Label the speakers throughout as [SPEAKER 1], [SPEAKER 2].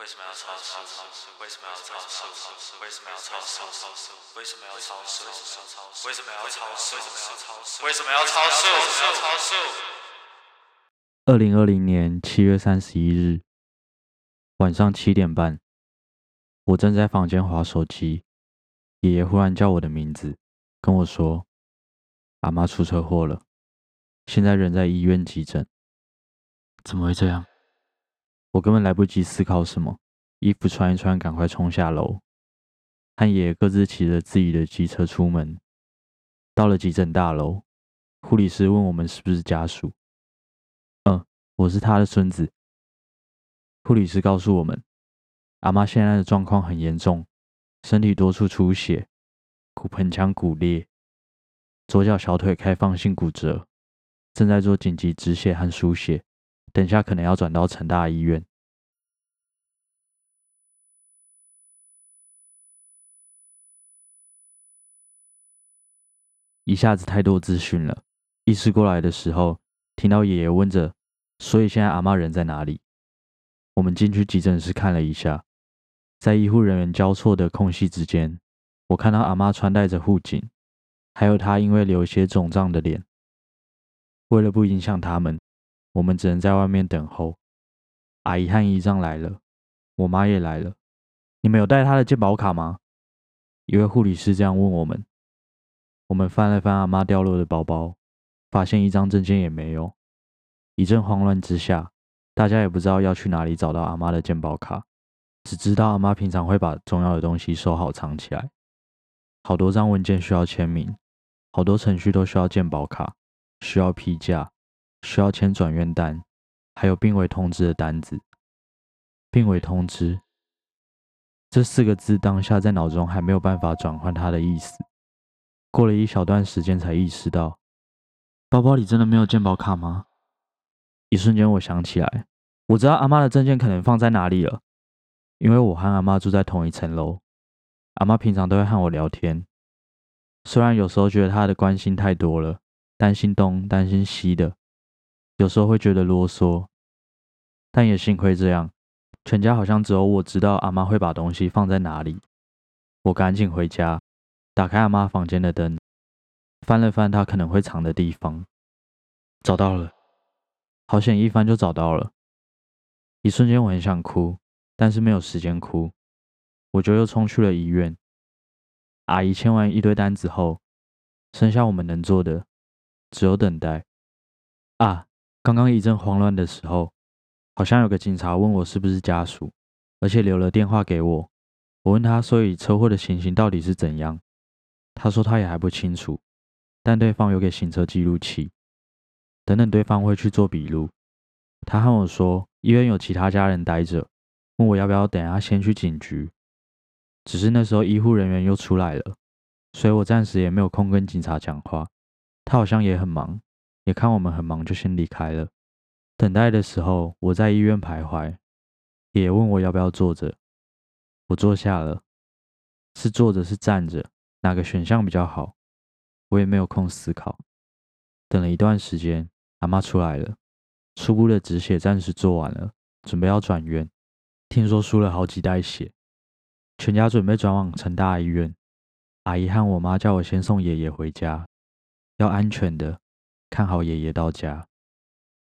[SPEAKER 1] 为什么要超速？为什么要超速？为什么要超速？为什么要超速？为什么要超速？为什么要超速？超速！
[SPEAKER 2] 二零二零年七月三十一日晚上七点半，我正在房间划手机，爷爷忽然叫我的名字，跟我说：“阿妈出车祸了，现在人在医院急诊。”怎么会这样？我根本来不及思考什么，衣服穿一穿，赶快冲下楼，和爷各自骑着自己的机车出门。到了急诊大楼，护理师问我们是不是家属。嗯，我是他的孙子。护理师告诉我们，阿妈现在的状况很严重，身体多处出血，骨盆腔骨裂，左脚小腿开放性骨折，正在做紧急止血和输血。等下可能要转到成大医院。一下子太多资讯了，意识过来的时候，听到爷爷问着：“所以现在阿妈人在哪里？”我们进去急诊室看了一下，在医护人员交错的空隙之间，我看到阿妈穿戴着护颈，还有她因为流血肿胀的脸。为了不影响他们。我们只能在外面等候。阿姨和姨丈来了，我妈也来了。你们有带她的健保卡吗？一位护理师这样问我们。我们翻了翻阿妈掉落的包包，发现一张证件也没有。一阵慌乱之下，大家也不知道要去哪里找到阿妈的健保卡，只知道阿妈平常会把重要的东西收好藏起来。好多张文件需要签名，好多程序都需要健保卡，需要批假。需要签转院单，还有病危通知的单子。病危通知这四个字，当下在脑中还没有办法转换它的意思。过了一小段时间，才意识到，包包里真的没有健保卡吗？一瞬间，我想起来，我知道阿妈的证件可能放在哪里了，因为我和阿妈住在同一层楼。阿妈平常都会和我聊天，虽然有时候觉得她的关心太多了，担心东担心西的。有时候会觉得啰嗦，但也幸亏这样，全家好像只有我知道阿妈会把东西放在哪里。我赶紧回家，打开阿妈房间的灯，翻了翻她可能会藏的地方，找到了，好险，一翻就找到了。一瞬间我很想哭，但是没有时间哭，我就又冲去了医院。阿姨签完一堆单子后，剩下我们能做的只有等待。啊！刚刚一阵慌乱的时候，好像有个警察问我是不是家属，而且留了电话给我。我问他，所以车祸的情形到底是怎样？他说他也还不清楚，但对方有给行车记录器，等等对方会去做笔录。他和我说，医院有其他家人待着，问我要不要等下先去警局。只是那时候医护人员又出来了，所以我暂时也没有空跟警察讲话。他好像也很忙。也看我们很忙，就先离开了。等待的时候，我在医院徘徊，也问我要不要坐着，我坐下了。是坐着是站着，哪个选项比较好？我也没有空思考。等了一段时间，阿妈出来了，初步的止血暂时做完了，准备要转院。听说输了好几袋血，全家准备转往成大医院。阿姨和我妈叫我先送爷爷回家，要安全的。看好爷爷到家，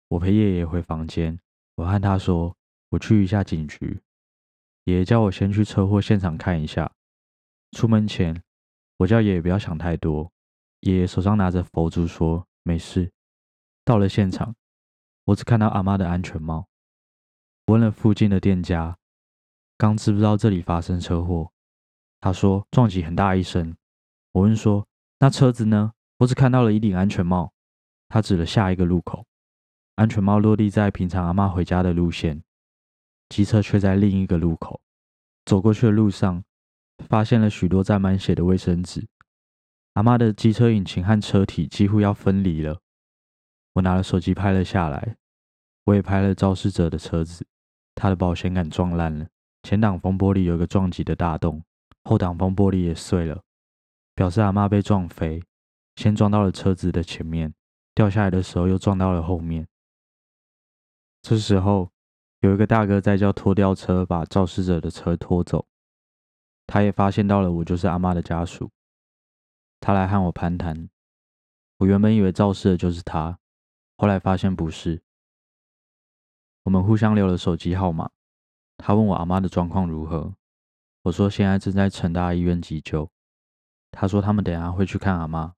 [SPEAKER 2] 我陪爷爷回房间。我和他说：“我去一下警局。”爷爷叫我先去车祸现场看一下。出门前，我叫爷爷不要想太多。爷爷手上拿着佛珠说：“没事。”到了现场，我只看到阿妈的安全帽。问了附近的店家，刚知不知道这里发生车祸？他说撞击很大一声。我问说：“那车子呢？”我只看到了一顶安全帽。他指了下一个路口，安全帽落地在平常阿妈回家的路线，机车却在另一个路口。走过去的路上，发现了许多沾满血的卫生纸。阿妈的机车引擎和车体几乎要分离了。我拿了手机拍了下来，我也拍了肇事者的车子，他的保险杆撞烂了，前挡风玻璃有一个撞击的大洞，后挡风玻璃也碎了，表示阿妈被撞飞，先撞到了车子的前面。掉下来的时候又撞到了后面。这时候有一个大哥在叫拖吊车把肇事者的车拖走。他也发现到了我就是阿妈的家属，他来和我攀谈。我原本以为肇事的就是他，后来发现不是。我们互相留了手机号码。他问我阿妈的状况如何，我说现在正在成大医院急救。他说他们等下会去看阿妈。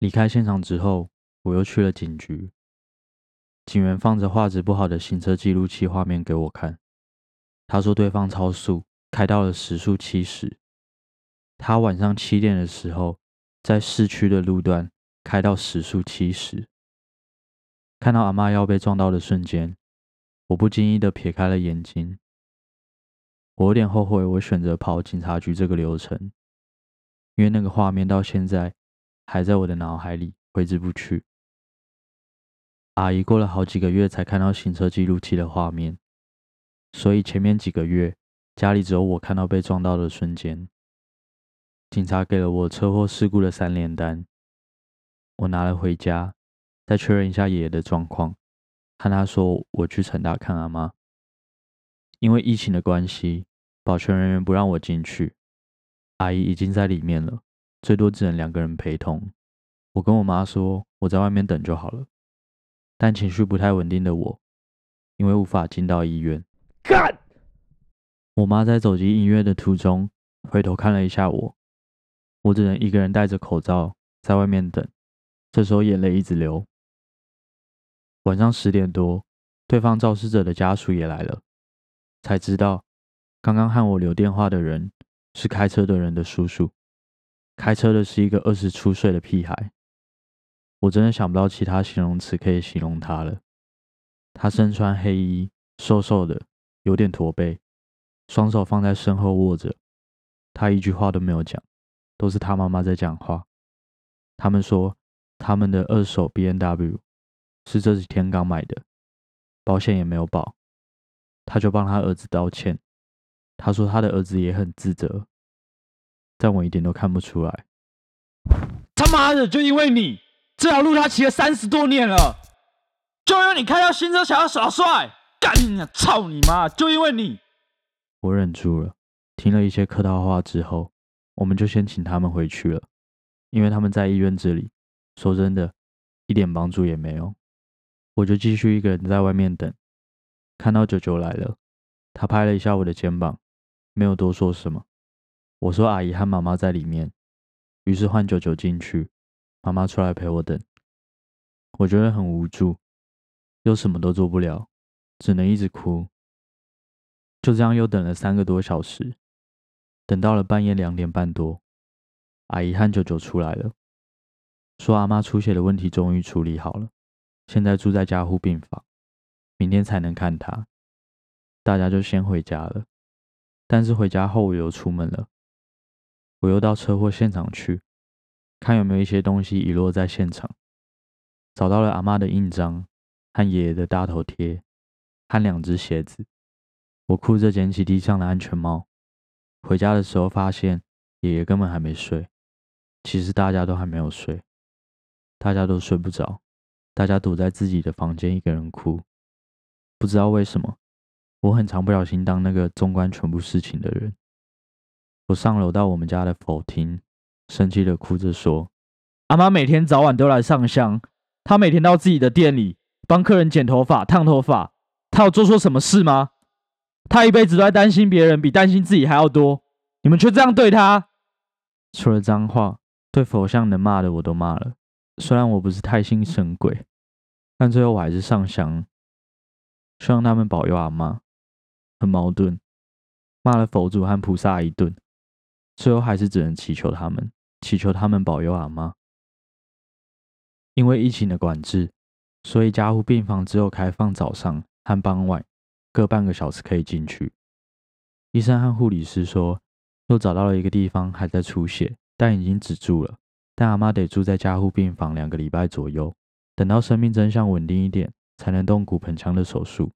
[SPEAKER 2] 离开现场之后，我又去了警局。警员放着画质不好的行车记录器画面给我看，他说对方超速，开到了时速七十。他晚上七点的时候，在市区的路段开到时速七十。看到阿妈要被撞到的瞬间，我不经意的撇开了眼睛。我有点后悔，我选择跑警察局这个流程，因为那个画面到现在还在我的脑海里挥之不去。阿姨过了好几个月才看到行车记录器的画面，所以前面几个月家里只有我看到被撞到的瞬间。警察给了我车祸事故的三连单，我拿了回家。再确认一下爷爷的状况，和他说我去成大看阿妈。因为疫情的关系，保全人员不让我进去，阿姨已经在里面了，最多只能两个人陪同。我跟我妈说我在外面等就好了，但情绪不太稳定的我，因为无法进到医院，干！我妈在走进医院的途中回头看了一下我，我只能一个人戴着口罩在外面等，这时候眼泪一直流。晚上十点多，对方肇事者的家属也来了，才知道刚刚和我留电话的人是开车的人的叔叔，开车的是一个二十出岁的屁孩。我真的想不到其他形容词可以形容他了。他身穿黑衣，瘦瘦的，有点驼背，双手放在身后握着。他一句话都没有讲，都是他妈妈在讲话。他们说他们的二手 B N W。是这几天刚买的，保险也没有保，他就帮他儿子道歉。他说他的儿子也很自责，但我一点都看不出来。
[SPEAKER 3] 他妈的，就因为你这条路他骑了三十多年了，就因为你开到新车想要耍帅，干你操你妈！就因为你，
[SPEAKER 2] 我忍住了，听了一些客套话之后，我们就先请他们回去了，因为他们在医院这里，说真的，一点帮助也没有。我就继续一个人在外面等，看到九九来了，他拍了一下我的肩膀，没有多说什么。我说阿姨和妈妈在里面，于是换九九进去，妈妈出来陪我等。我觉得很无助，又什么都做不了，只能一直哭。就这样又等了三个多小时，等到了半夜两点半多，阿姨和九九出来了，说阿妈出血的问题终于处理好了。现在住在加护病房，明天才能看她。大家就先回家了。但是回家后我又出门了，我又到车祸现场去，看有没有一些东西遗落在现场。找到了阿妈的印章和爷爷的大头贴，和两只鞋子。我哭着捡起地上的安全帽。回家的时候发现爷爷根本还没睡。其实大家都还没有睡，大家都睡不着。大家躲在自己的房间，一个人哭。不知道为什么，我很常不小心当那个纵观全部事情的人。我上楼到我们家的佛厅，生气的哭着说：“
[SPEAKER 3] 阿妈每天早晚都来上香，她每天到自己的店里帮客人剪头发、烫头发，她有做错什么事吗？他一辈子都在担心别人，比担心自己还要多。你们却这样对他。
[SPEAKER 2] 除了脏话，对佛像能骂的我都骂了。”虽然我不是太信神鬼，但最后我还是上香，希望他们保佑阿妈。很矛盾，骂了佛祖和菩萨一顿，最后还是只能祈求他们，祈求他们保佑阿妈。因为疫情的管制，所以加护病房只有开放早上和傍晚各半个小时可以进去。医生和护理师说，又找到了一个地方还在出血，但已经止住了。但阿妈得住在加护病房两个礼拜左右，等到生命真相稳定一点，才能动骨盆腔的手术。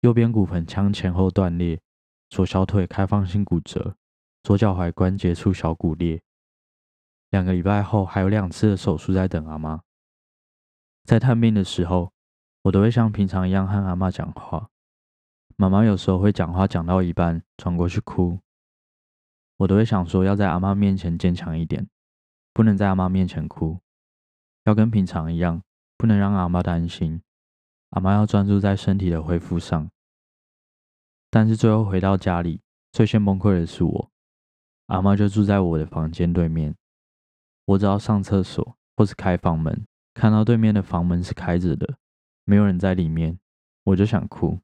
[SPEAKER 2] 右边骨盆腔前后断裂，左小腿开放性骨折，左脚踝关节处小骨裂。两个礼拜后还有两次的手术在等阿妈。在探病的时候，我都会像平常一样和阿妈讲话。妈妈有时候会讲话讲到一半转过去哭，我都会想说要在阿妈面前坚强一点，不能在阿妈面前哭，要跟平常一样，不能让阿妈担心。阿妈要专注在身体的恢复上。但是最后回到家里，最先崩溃的是我。阿妈就住在我的房间对面，我只要上厕所或是开房门，看到对面的房门是开着的，没有人在里面，我就想哭。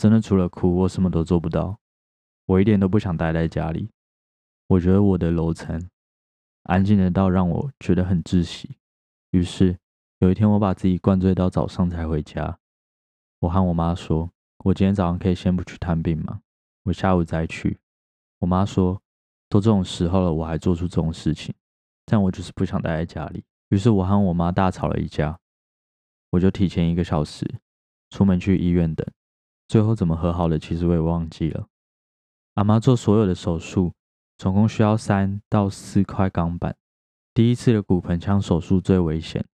[SPEAKER 2] 真的除了哭，我什么都做不到。我一点都不想待在家里。我觉得我的楼层安静的到让我觉得很窒息。于是有一天，我把自己灌醉到早上才回家。我和我妈说：“我今天早上可以先不去探病吗？我下午再去。”我妈说。都这种时候了，我还做出这种事情，但我就是不想待在家里。于是我和我妈大吵了一架，我就提前一个小时出门去医院等。最后怎么和好的，其实我也忘记了。阿妈做所有的手术，总共需要三到四块钢板。第一次的骨盆腔手术最危险，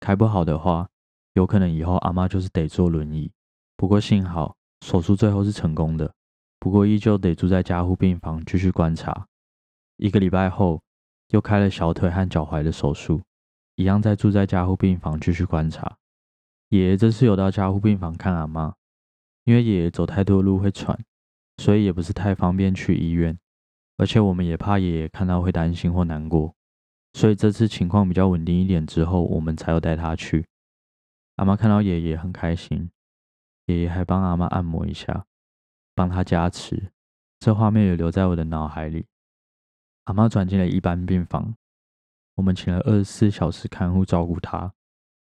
[SPEAKER 2] 开不好的话，有可能以后阿妈就是得坐轮椅。不过幸好手术最后是成功的，不过依旧得住在加护病房继续观察。一个礼拜后，又开了小腿和脚踝的手术，一样在住在加护病房继续观察。爷爷这次有到加护病房看阿妈，因为爷爷走太多路会喘，所以也不是太方便去医院。而且我们也怕爷爷看到会担心或难过，所以这次情况比较稳定一点之后，我们才有带他去。阿妈看到爷爷很开心，爷爷还帮阿妈按摩一下，帮他加持，这画面也留在我的脑海里。阿妈转进了一般病房，我们请了二十四小时看护照顾她，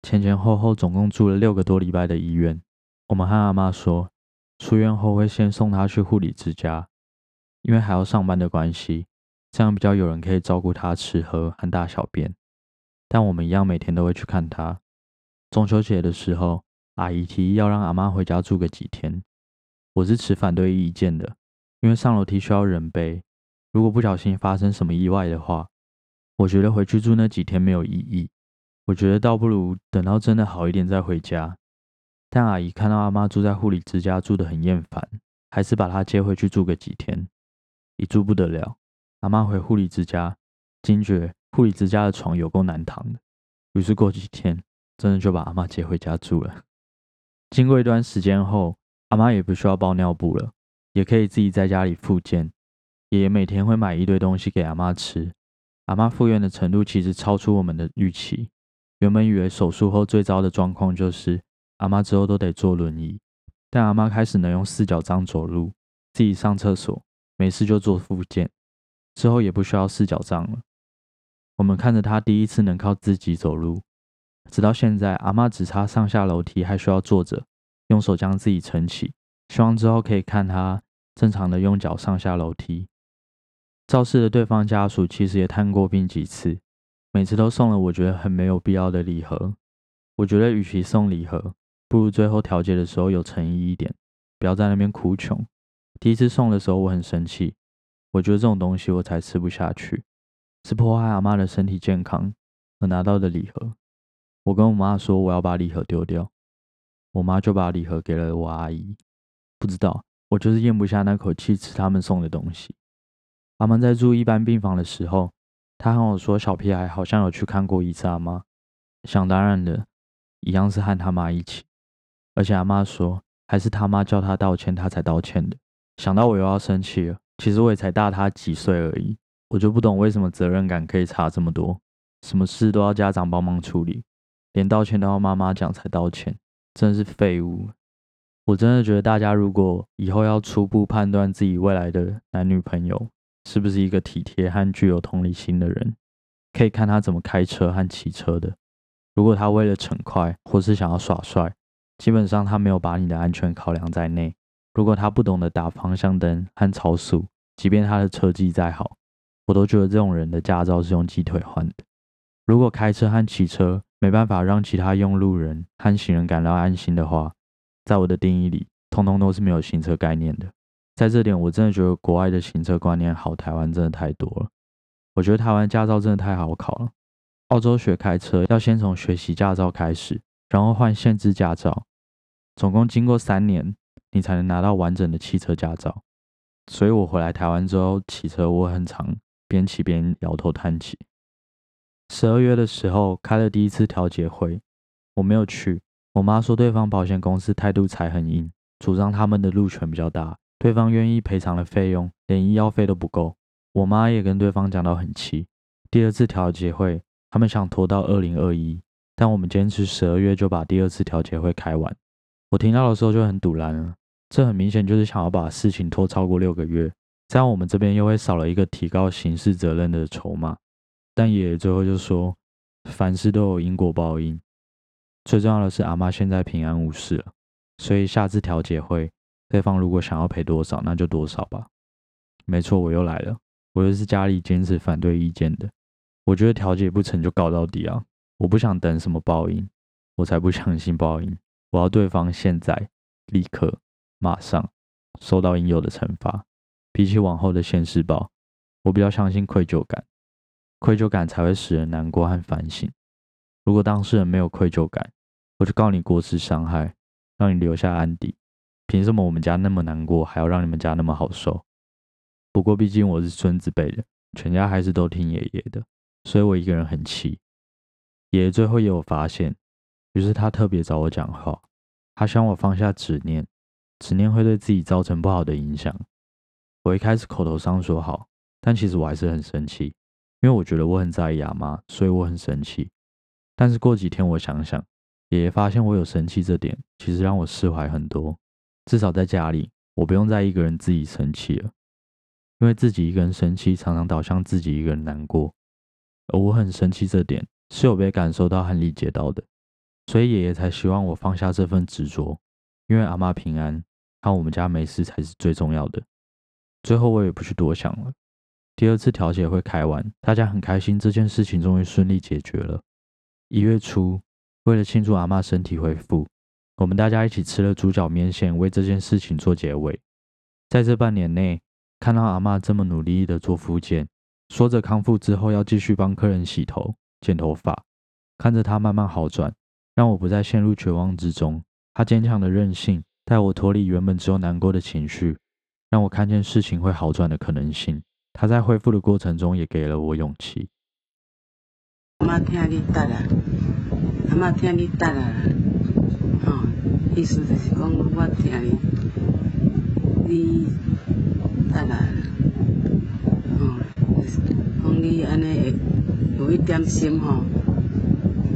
[SPEAKER 2] 前前后后总共住了六个多礼拜的医院。我们和阿妈说，出院后会先送她去护理之家，因为还要上班的关系，这样比较有人可以照顾她吃喝和大小便。但我们一样每天都会去看她。中秋节的时候，阿姨提议要让阿妈回家住个几天，我是持反对意见的，因为上楼梯需要人背。如果不小心发生什么意外的话，我觉得回去住那几天没有意义。我觉得倒不如等到真的好一点再回家。但阿姨看到阿妈住在护理之家住得很厌烦，还是把她接回去住个几天。一住不得了，阿妈回护理之家，惊觉护理之家的床有够难躺的。于是过几天，真的就把阿妈接回家住了。经过一段时间后，阿妈也不需要包尿布了，也可以自己在家里复健。爷爷每天会买一堆东西给阿妈吃，阿妈复原的程度其实超出我们的预期。原本以为手术后最糟的状况就是阿妈之后都得坐轮椅，但阿妈开始能用四脚杖走路，自己上厕所，没事就做复健，之后也不需要四脚杖了。我们看着她第一次能靠自己走路，直到现在，阿妈只差上下楼梯还需要坐着，用手将自己撑起。希望之后可以看她正常的用脚上下楼梯。肇事的对方家属其实也探过病几次，每次都送了我觉得很没有必要的礼盒。我觉得与其送礼盒，不如最后调解的时候有诚意一点，不要在那边哭穷。第一次送的时候我很生气，我觉得这种东西我才吃不下去，是破坏阿妈的身体健康而拿到的礼盒。我跟我妈说我要把礼盒丢掉，我妈就把礼盒给了我阿姨。不知道，我就是咽不下那口气吃他们送的东西。阿妈在住一般病房的时候，她和我说，小屁孩好像有去看过一次阿妈。想当然的，一样是和他妈一起。而且阿妈说，还是他妈叫他道歉，他才道歉的。想到我又要生气了。其实我也才大他几岁而已，我就不懂为什么责任感可以差这么多，什么事都要家长帮忙处理，连道歉都要妈妈讲才道歉，真是废物。我真的觉得大家如果以后要初步判断自己未来的男女朋友，是不是一个体贴和具有同理心的人？可以看他怎么开车和骑车的。如果他为了逞快或是想要耍帅，基本上他没有把你的安全考量在内。如果他不懂得打方向灯和超速，即便他的车技再好，我都觉得这种人的驾照是用鸡腿换的。如果开车和骑车没办法让其他用路人和行人感到安心的话，在我的定义里，通通都是没有行车概念的。在这点，我真的觉得国外的行车观念好，台湾真的太多了。我觉得台湾驾照真的太好考了。澳洲学开车要先从学习驾照开始，然后换限制驾照，总共经过三年，你才能拿到完整的汽车驾照。所以我回来台湾之后骑车，我很常边骑边摇头叹气。十二月的时候开了第一次调解会，我没有去。我妈说对方保险公司态度才很硬，主张他们的路权比较大，对方愿意赔偿的费用连医药费都不够。我妈也跟对方讲到很气。第二次调解会，他们想拖到二零二一，但我们坚持十二月就把第二次调解会开完。我听到的时候就很堵然了，这很明显就是想要把事情拖超过六个月，这样我们这边又会少了一个提高刑事责任的筹码。但爷爷最后就说，凡事都有因果报应，最重要的是阿妈现在平安无事了，所以下次调解会，对方如果想要赔多少，那就多少吧。没错，我又来了，我又是家里坚持反对意见的。我觉得调解不成就告到底啊！我不想等什么报应，我才不相信报应。我要对方现在、立刻、马上受到应有的惩罚。比起往后的现世报，我比较相信愧疚感。愧疚感才会使人难过和反省。如果当事人没有愧疚感，我就告你过失伤害，让你留下案底。凭什么我们家那么难过，还要让你们家那么好受？不过毕竟我是孙子辈的，全家还是都听爷爷的，所以我一个人很气。爷爷最后也有发现，于是他特别找我讲话，他希望我放下执念，执念会对自己造成不好的影响。我一开始口头上说好，但其实我还是很生气。因为我觉得我很在意阿妈，所以我很生气。但是过几天我想想，爷爷发现我有生气这点，其实让我释怀很多。至少在家里，我不用再一个人自己生气了。因为自己一个人生气，常常导向自己一个人难过。而我很生气这点，是有被感受到和理解到的。所以爷爷才希望我放下这份执着，因为阿妈平安，和我们家没事才是最重要的。最后我也不去多想了。第二次调解会开完，大家很开心，这件事情终于顺利解决了。一月初，为了庆祝阿妈身体恢复，我们大家一起吃了猪脚面线，为这件事情做结尾。在这半年内，看到阿妈这么努力的做复健，说着康复之后要继续帮客人洗头、剪头发，看着他慢慢好转，让我不再陷入绝望之中。他坚强的韧性，带我脱离原本只有难过的情绪，让我看见事情会好转的可能性。他在恢复的过程中也给了我勇气。
[SPEAKER 4] 阿妈听你答啦，阿妈听你答啦，吼，意思就是讲我听你，你答啦，吼，讲你安尼会有一点心吼，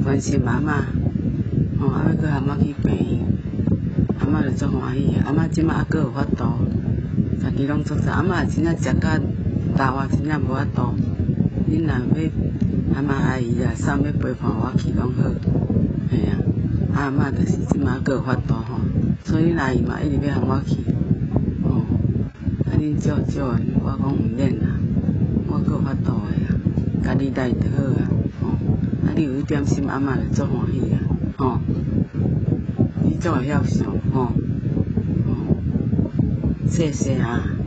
[SPEAKER 4] 关心妈妈，吼，啊要跟阿妈去病院，阿妈就足欢喜，阿妈即马还阁有法度，家己拢做做，阿妈真正食甲。大我真正无法度，恁若要阿妈阿姨啊，送要陪伴我去拢好，嘿啊，阿嬷就是即马阁有法度吼，所以阿姨嘛一直要喊我去，哦，啊恁照照的，我讲毋免啦，我阁有法度的，家己来就好啊，哦，啊你有一点心，阿嬷就足欢喜啊，吼，你足会晓想，吼，哦，谢谢啊。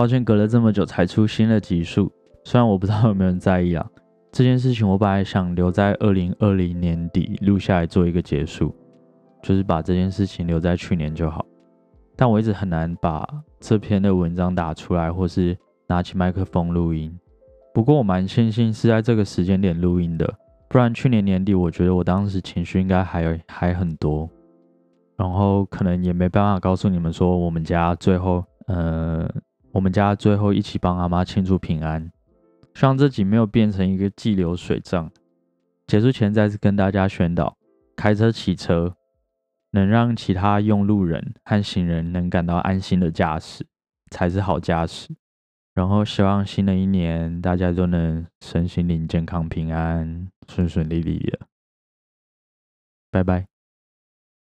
[SPEAKER 2] 抱歉，隔了这么久才出新的集数。虽然我不知道有没有人在意啊，这件事情我本来想留在二零二零年底录下来做一个结束，就是把这件事情留在去年就好。但我一直很难把这篇的文章打出来，或是拿起麦克风录音。不过我蛮庆幸是在这个时间点录音的，不然去年年底我觉得我当时情绪应该还还很多，然后可能也没办法告诉你们说我们家最后，呃。我们家最后一起帮阿妈庆祝平安，希望自己没有变成一个记流水账。结束前再次跟大家宣导：开车、骑车能让其他用路人和行人能感到安心的驾驶，才是好驾驶。然后希望新的一年大家都能身心灵健康、平安、顺顺利利的。拜拜。